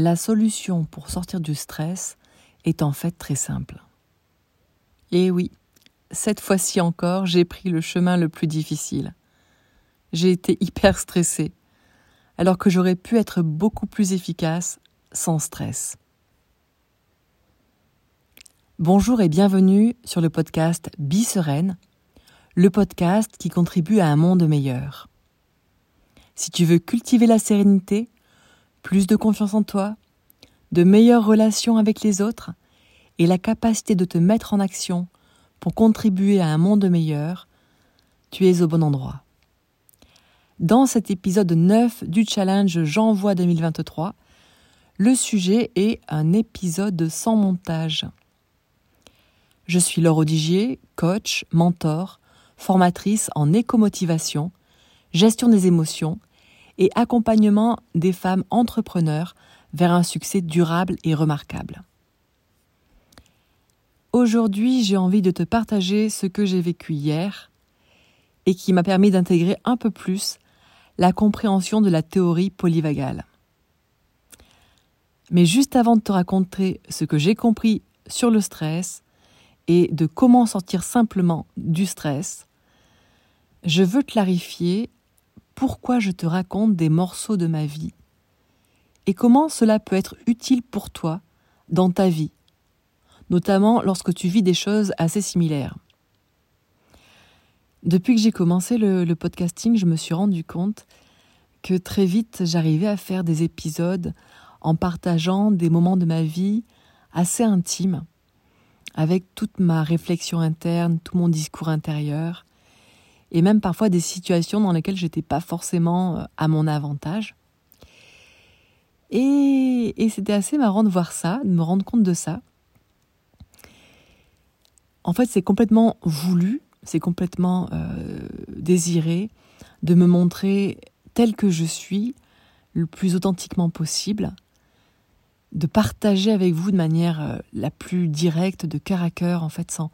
La solution pour sortir du stress est en fait très simple. Et oui, cette fois-ci encore, j'ai pris le chemin le plus difficile. J'ai été hyper stressée, alors que j'aurais pu être beaucoup plus efficace sans stress. Bonjour et bienvenue sur le podcast Sereine, le podcast qui contribue à un monde meilleur. Si tu veux cultiver la sérénité, plus de confiance en toi, de meilleures relations avec les autres et la capacité de te mettre en action pour contribuer à un monde meilleur, tu es au bon endroit. Dans cet épisode 9 du challenge J'envoie 2023, le sujet est un épisode sans montage. Je suis Laure Odigier, coach, mentor, formatrice en écomotivation, gestion des émotions et accompagnement des femmes entrepreneurs vers un succès durable et remarquable. Aujourd'hui, j'ai envie de te partager ce que j'ai vécu hier et qui m'a permis d'intégrer un peu plus la compréhension de la théorie polyvagale. Mais juste avant de te raconter ce que j'ai compris sur le stress et de comment sortir simplement du stress, je veux clarifier pourquoi je te raconte des morceaux de ma vie et comment cela peut être utile pour toi dans ta vie, notamment lorsque tu vis des choses assez similaires. Depuis que j'ai commencé le, podcasting, je me suis rendu compte que très vite j'arrivais à faire des épisodes en partageant des moments de ma vie assez intimes, avec toute ma réflexion interne, tout mon discours intérieur, et même parfois des situations dans lesquelles j'étais pas forcément euh, à mon avantage. Et, c'était assez marrant de voir ça, de me rendre compte de ça. En fait, c'est complètement voulu, c'est complètement euh, désiré de me montrer tel que je suis, le plus authentiquement possible, de partager avec vous de manière euh, la plus directe, de cœur à cœur, en fait, sans,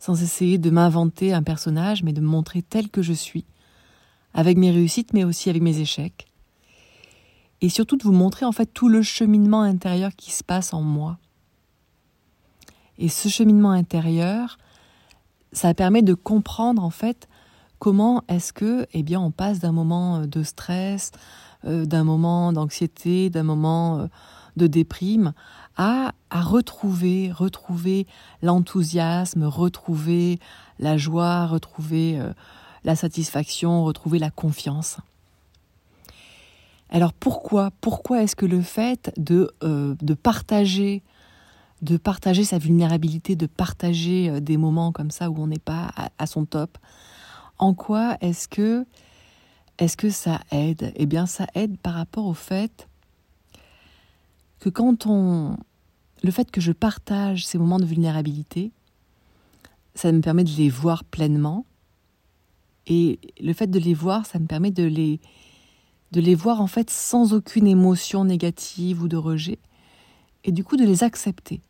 sans essayer de m'inventer un personnage, mais de me montrer tel que je suis, avec mes réussites, mais aussi avec mes échecs. Et surtout de vous montrer en fait tout le cheminement intérieur qui se passe en moi. Et ce cheminement intérieur, ça permet de comprendre en fait comment est-ce que, eh bien, on passe d'un moment de stress, euh, d'un moment d'anxiété, d'un moment euh, de déprime, à, retrouver, retrouver l'enthousiasme, retrouver la joie, retrouver euh, la satisfaction, retrouver la confiance. Alors pourquoi Pourquoi est-ce que le fait de, euh, de partager de partager sa vulnérabilité, de partager euh, des moments comme ça où on n'est pas à, son top, en quoi est-ce que est-ce que ça aide? Eh bien, ça aide par rapport au fait que quand on, le fait que je partage ces moments de vulnérabilité, ça me permet de les voir pleinement. Et le fait de les voir, ça me permet de les, de les voir en fait sans aucune émotion négative ou de rejet. Et du coup de les accepter.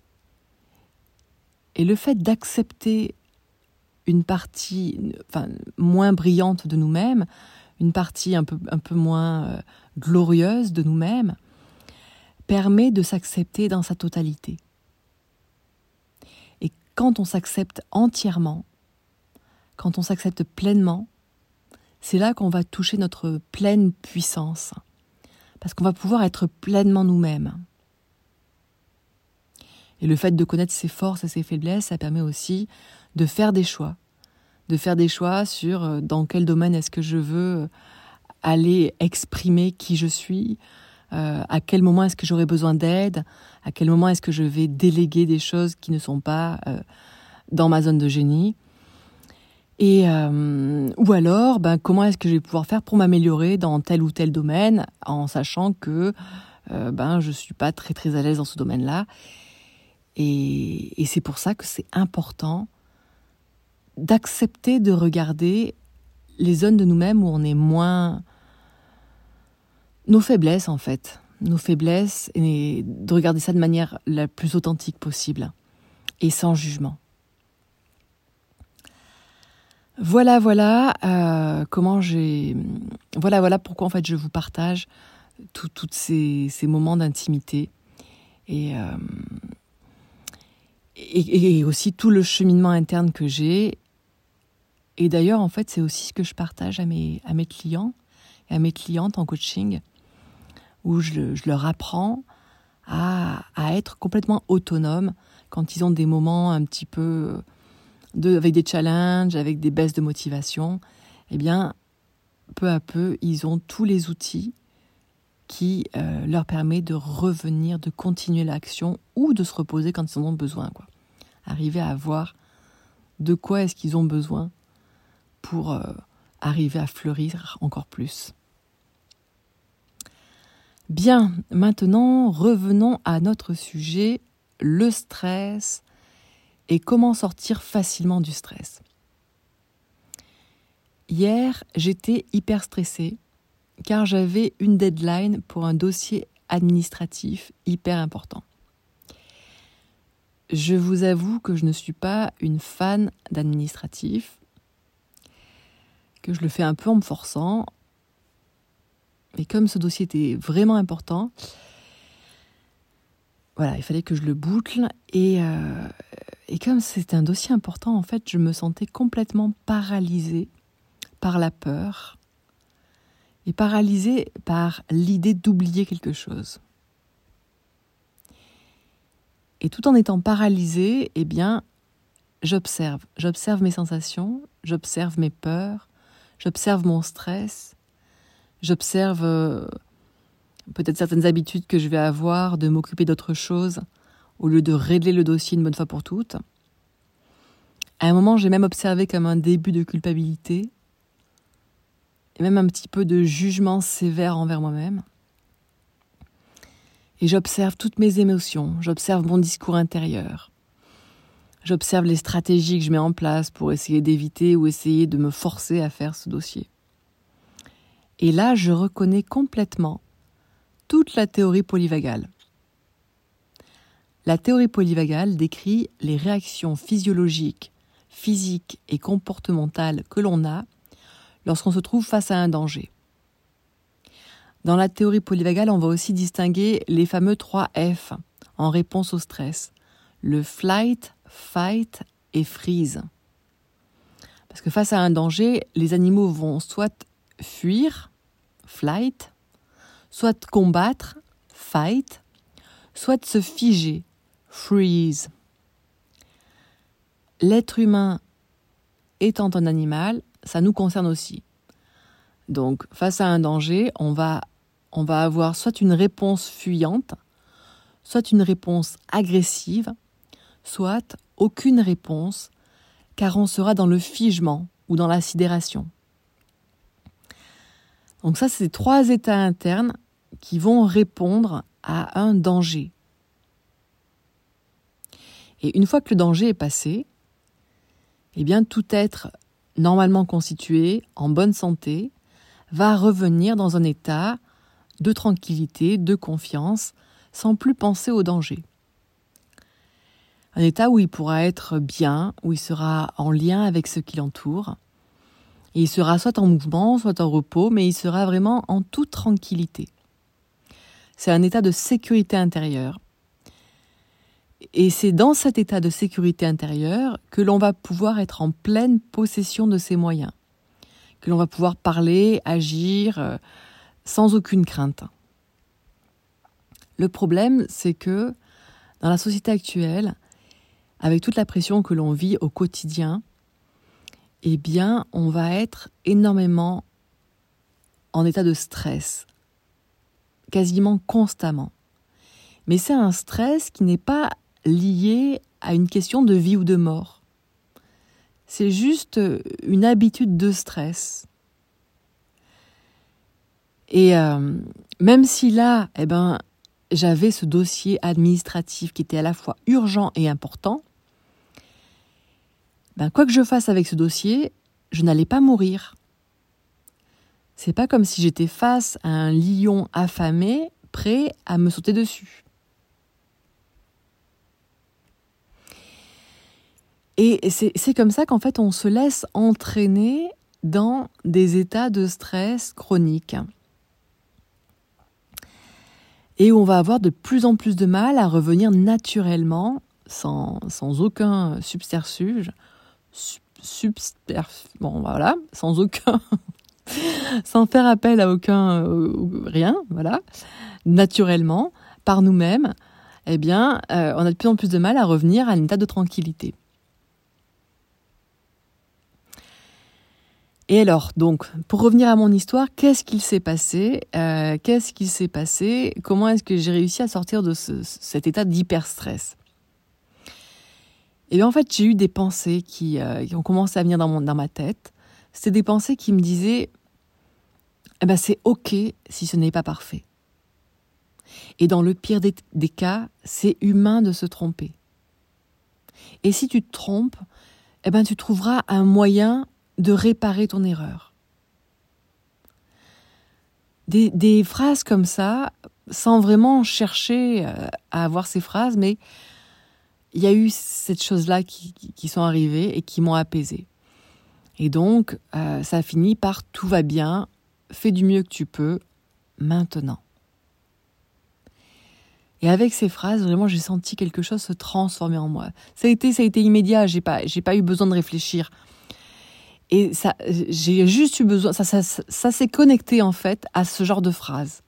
Et le fait d'accepter une partie enfin, moins brillante de nous-mêmes, une partie un peu, un peu moins euh, glorieuse de nous-mêmes, permet de s'accepter dans sa totalité. Et quand on s'accepte entièrement, quand on s'accepte pleinement, c'est là qu'on va toucher notre pleine puissance, parce qu'on va pouvoir être pleinement nous-mêmes. Et le fait de connaître ses forces et ses faiblesses, ça permet aussi de faire des choix, de faire des choix sur euh, dans quel domaine est-ce que je veux aller exprimer qui je suis, euh, à quel moment est-ce que j'aurai besoin d'aide, à quel moment est-ce que je vais déléguer des choses qui ne sont pas euh, dans ma zone de génie? Et euh, ou alors, ben, comment est-ce que je vais pouvoir faire pour m'améliorer dans tel ou tel domaine, en sachant que ben je suis pas très très à l'aise dans ce domaine-là? Et, et c'est pour ça que c'est important d'accepter de regarder les zones de nous-mêmes où on est moins nos faiblesses en fait, nos faiblesses et de regarder ça de manière la plus authentique possible et sans jugement. Voilà, voilà euh, comment j'ai, voilà, voilà pourquoi en fait je vous partage tous ces, ces, moments d'intimité et, euh, et, et, aussi tout le cheminement interne que j'ai. Et d'ailleurs, en fait, c'est aussi ce que je partage à mes, à mes clients et à mes clientes en coaching, où je, leur apprends à, être complètement autonome quand ils ont des moments un petit peu de, avec des challenges, avec des baisses de motivation. Eh bien, peu à peu, ils ont tous les outils qui euh, leur permet de revenir, de continuer l'action ou de se reposer quand ils en ont besoin. Arriver à voir de quoi est-ce qu'ils ont besoin pour euh, arriver à fleurir encore plus. Bien, maintenant revenons à notre sujet, le stress et comment sortir facilement du stress. Hier, j'étais hyper stressée car j'avais une deadline pour un dossier administratif hyper important. Je vous avoue que je ne suis pas une fan d'administratif, que je le fais un peu en me forçant, mais comme ce dossier était vraiment important, voilà, il fallait que je le boucle et, euh, et comme c'était un dossier important, en fait, je me sentais complètement paralysée par la peur, et paralysé par l'idée d'oublier quelque chose. Et tout en étant paralysé, eh bien, j'observe. J'observe mes sensations, j'observe mes peurs, j'observe mon stress, j'observe euh, peut-être certaines habitudes que je vais avoir de m'occuper d'autre chose au lieu de régler le dossier une bonne fois pour toutes. À un moment, j'ai même observé comme un début de culpabilité et même un petit peu de jugement sévère envers moi-même. Et j'observe toutes mes émotions, j'observe mon discours intérieur, j'observe les stratégies que je mets en place pour essayer d'éviter ou essayer de me forcer à faire ce dossier. Et là, je reconnais complètement toute la théorie polyvagale. La théorie polyvagale décrit les réactions physiologiques, physiques et comportementales que l'on a lorsqu'on se trouve face à un danger. Dans la théorie polyvagale, on va aussi distinguer les fameux 3 F en réponse au stress. Le flight, fight et freeze. Parce que face à un danger, les animaux vont soit fuir, flight, soit combattre, fight, soit se figer, freeze. L'être humain étant un animal, ça nous concerne aussi. Donc, face à un danger, on va, on va avoir soit une réponse fuyante, soit une réponse agressive, soit aucune réponse, car on sera dans le figement ou dans la sidération. Donc ça, c'est trois états internes qui vont répondre à un danger. Et une fois que le danger est passé, eh bien tout être normalement constitué, en bonne santé, va revenir dans un état de tranquillité, de confiance, sans plus penser au danger. Un état où il pourra être bien, où il sera en lien avec ce qui l'entoure. Il sera soit en mouvement, soit en repos, mais il sera vraiment en toute tranquillité. C'est un état de sécurité intérieure. Et c'est dans cet état de sécurité intérieure que l'on va pouvoir être en pleine possession de ses moyens, que l'on va pouvoir parler, agir euh, sans aucune crainte. Le problème, c'est que dans la société actuelle, avec toute la pression que l'on vit au quotidien, eh bien, on va être énormément en état de stress, quasiment constamment. Mais c'est un stress qui n'est pas lié à une question de vie ou de mort. C'est juste une habitude de stress. Et euh, même si là, eh ben, j'avais ce dossier administratif qui était à la fois urgent et important, ben, quoi que je fasse avec ce dossier, je n'allais pas mourir. C'est pas comme si j'étais face à un lion affamé prêt à me sauter dessus. Et c'est comme ça qu'en fait on se laisse entraîner dans des états de stress chroniques. et on va avoir de plus en plus de mal à revenir naturellement, sans, sans aucun subterfuge, bon voilà, sans aucun, sans faire appel à aucun, euh, rien, voilà, naturellement, par nous-mêmes, eh bien, euh, on a de plus en plus de mal à revenir à un état de tranquillité. Et alors, donc, pour revenir à mon histoire, qu'est-ce qu'il s'est passé euh, Qu'est-ce qu'il s'est passé Comment est-ce que j'ai réussi à sortir de cet état d'hyperstress? Et bien, en fait, j'ai eu des pensées qui, euh, ont commencé à venir dans, ma tête. C'était des pensées qui me disaient eh ben, c'est OK si ce n'est pas parfait. Et dans le pire des, des cas, c'est humain de se tromper. Et si tu te trompes, eh ben, tu trouveras un moyen de réparer ton erreur. Des, phrases comme ça, sans vraiment chercher euh, à avoir ces phrases, mais il y a eu cette chose-là qui, sont arrivées et qui m'ont apaisé. Et donc, euh, ça finit par tout va bien, fais du mieux que tu peux, maintenant. Et avec ces phrases, vraiment, j'ai senti quelque chose se transformer en moi. Ça a été, ça a été immédiat. J'ai pas, j'ai pas eu besoin de réfléchir. Et ça, j'ai juste eu besoin, ça, ça, ça, s'est connecté en fait à ce genre de phrase.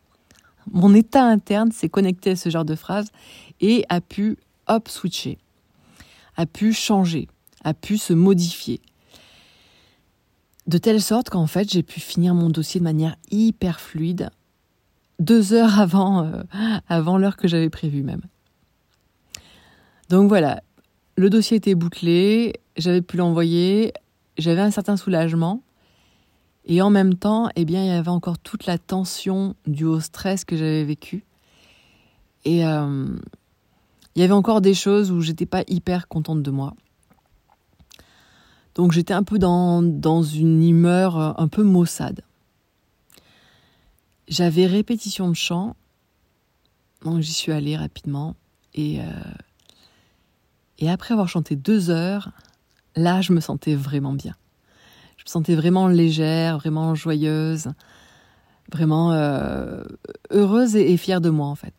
Mon état interne s'est connecté à ce genre de phrase et a pu, hop, switcher, a pu changer, a pu se modifier. De telle sorte qu'en fait, j'ai pu finir mon dossier de manière hyper fluide, deux heures avant, euh, avant l'heure que j'avais prévue même. Donc voilà, le dossier était bouclé, j'avais pu l'envoyer, j'avais un certain soulagement. Et en même temps, eh bien, il y avait encore toute la tension due au stress que j'avais vécu. Et euh, il y avait encore des choses où j'étais pas hyper contente de moi. Donc j'étais un peu dans, dans une humeur un peu maussade. J'avais répétition de chant, donc j'y suis allée rapidement. Et, euh, et après avoir chanté deux heures, là, je me sentais vraiment bien. Je me sentais vraiment légère, vraiment joyeuse, vraiment euh, heureuse et, fière de moi en fait.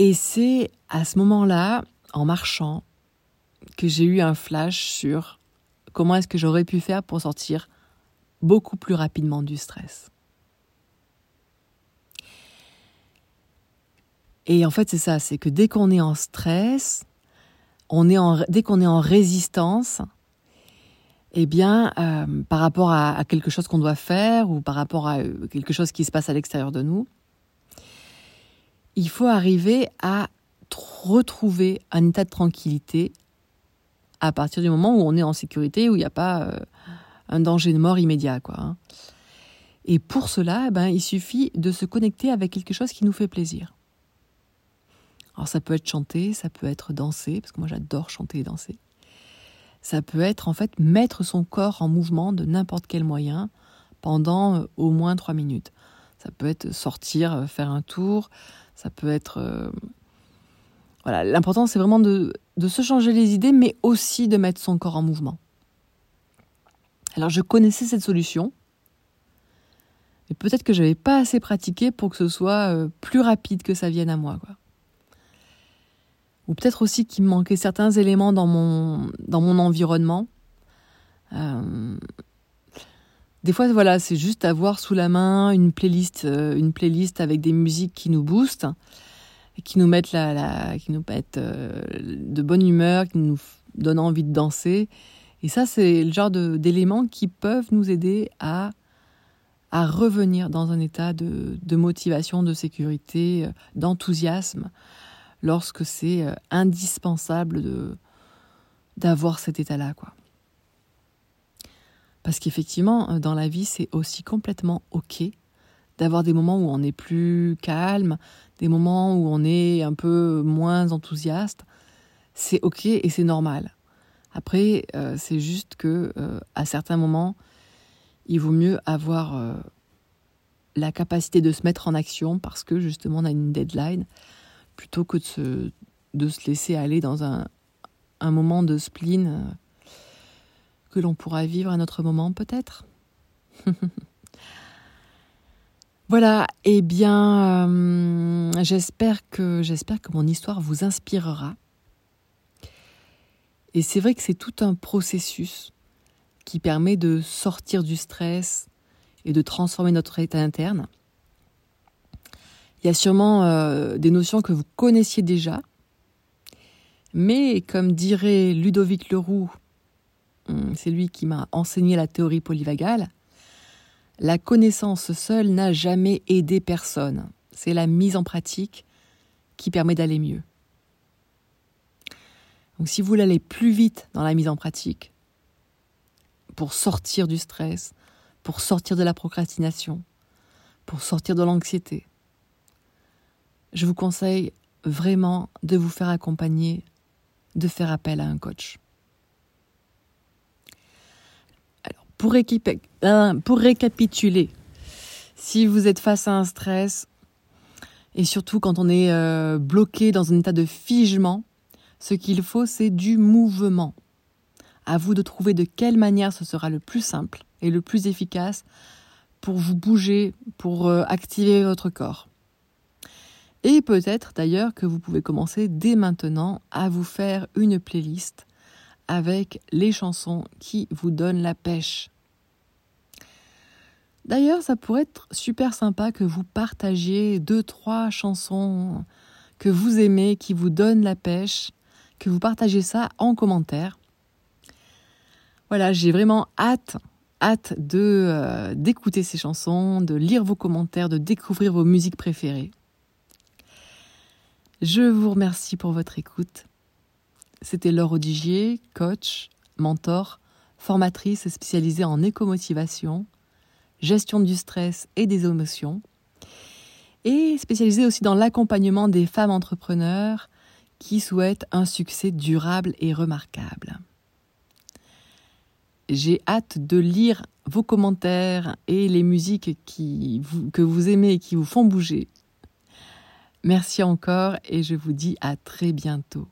Et c'est à ce moment-là, en marchant, que j'ai eu un flash sur comment est-ce que j'aurais pu faire pour sortir beaucoup plus rapidement du stress. Et en fait, c'est ça, c'est que dès qu'on est en stress, on est dès qu'on est en résistance, eh bien, euh, par rapport à, quelque chose qu'on doit faire ou par rapport à euh, quelque chose qui se passe à l'extérieur de nous, il faut arriver à retrouver un état de tranquillité à partir du moment où on est en sécurité, où il n'y a pas euh, un danger de mort immédiat, quoi. Hein. Et pour cela, eh ben, il suffit de se connecter avec quelque chose qui nous fait plaisir. Alors ça peut être chanter, ça peut être danser, parce que moi j'adore chanter et danser. Ça peut être en fait mettre son corps en mouvement de n'importe quel moyen pendant euh, au moins trois minutes. Ça peut être sortir, euh, faire un tour, ça peut être... Euh, voilà, l'important c'est vraiment de, de se changer les idées, mais aussi de mettre son corps en mouvement. Alors je connaissais cette solution, mais peut-être que je n'avais pas assez pratiqué pour que ce soit plus rapide que ça vienne à moi. Quoi ou peut-être aussi qu'il me manquait certains éléments dans mon, dans mon environnement. Euh, des fois, voilà, c'est juste avoir sous la main une playlist, euh, une playlist avec des musiques qui nous boostent, qui nous mettent, la, qui nous mettent euh, de bonne humeur, qui nous donnent envie de danser. Et ça, c'est le genre d'éléments qui peuvent nous aider à, revenir dans un état de, de motivation, de sécurité, d'enthousiasme, lorsque c'est euh, indispensable d'avoir cet état-là, quoi. Parce qu'effectivement, euh, dans la vie, c'est aussi complètement ok d'avoir des moments où on est plus calme, des moments où on est un peu moins enthousiaste. C'est ok et c'est normal. Après, euh, c'est juste que à certains moments, il vaut mieux avoir la capacité de se mettre en action parce que justement on a une deadline plutôt que de se, laisser aller dans un, moment de spleen euh, que l'on pourra vivre à notre moment peut-être? Voilà, eh bien, euh, j'espère que j'espère que mon histoire vous inspirera. Et c'est vrai que c'est tout un processus qui permet de sortir du stress et de transformer notre état interne. Il y a sûrement euh, des notions que vous connaissiez déjà, mais comme dirait Ludovic Leroux, c'est lui qui m'a enseigné la théorie polyvagale, la connaissance seule n'a jamais aidé personne. C'est la mise en pratique qui permet d'aller mieux. Donc si vous voulez aller plus vite dans la mise en pratique, pour sortir du stress, pour sortir de la procrastination, pour sortir de l'anxiété, je vous conseille vraiment de vous faire accompagner, de faire appel à un coach. Pour, pour récapituler, si vous êtes face à un stress, et surtout quand on est euh, bloqué dans un état de figement, ce qu'il faut, c'est du mouvement. À vous de trouver de quelle manière ce sera le plus simple et le plus efficace pour vous bouger, pour euh, activer votre corps. Et peut-être d'ailleurs que vous pouvez commencer dès maintenant à vous faire une playlist avec les chansons qui vous donnent la pêche. D'ailleurs, ça pourrait être super sympa que vous partagiez deux, trois chansons que vous aimez, qui vous donnent la pêche, que vous partagez ça en commentaire. Voilà, j'ai vraiment hâte, hâte de euh, d'écouter ces chansons, de lire vos commentaires, de découvrir vos musiques préférées. Je vous remercie pour votre écoute. C'était Laure Odigier, coach, mentor, formatrice spécialisée en écomotivation, gestion du stress et des émotions, et spécialisée aussi dans l'accompagnement des femmes entrepreneurs qui souhaitent un succès durable et remarquable. J'ai hâte de lire vos commentaires et les musiques que vous aimez et qui vous font bouger. Merci encore et je vous dis à très bientôt.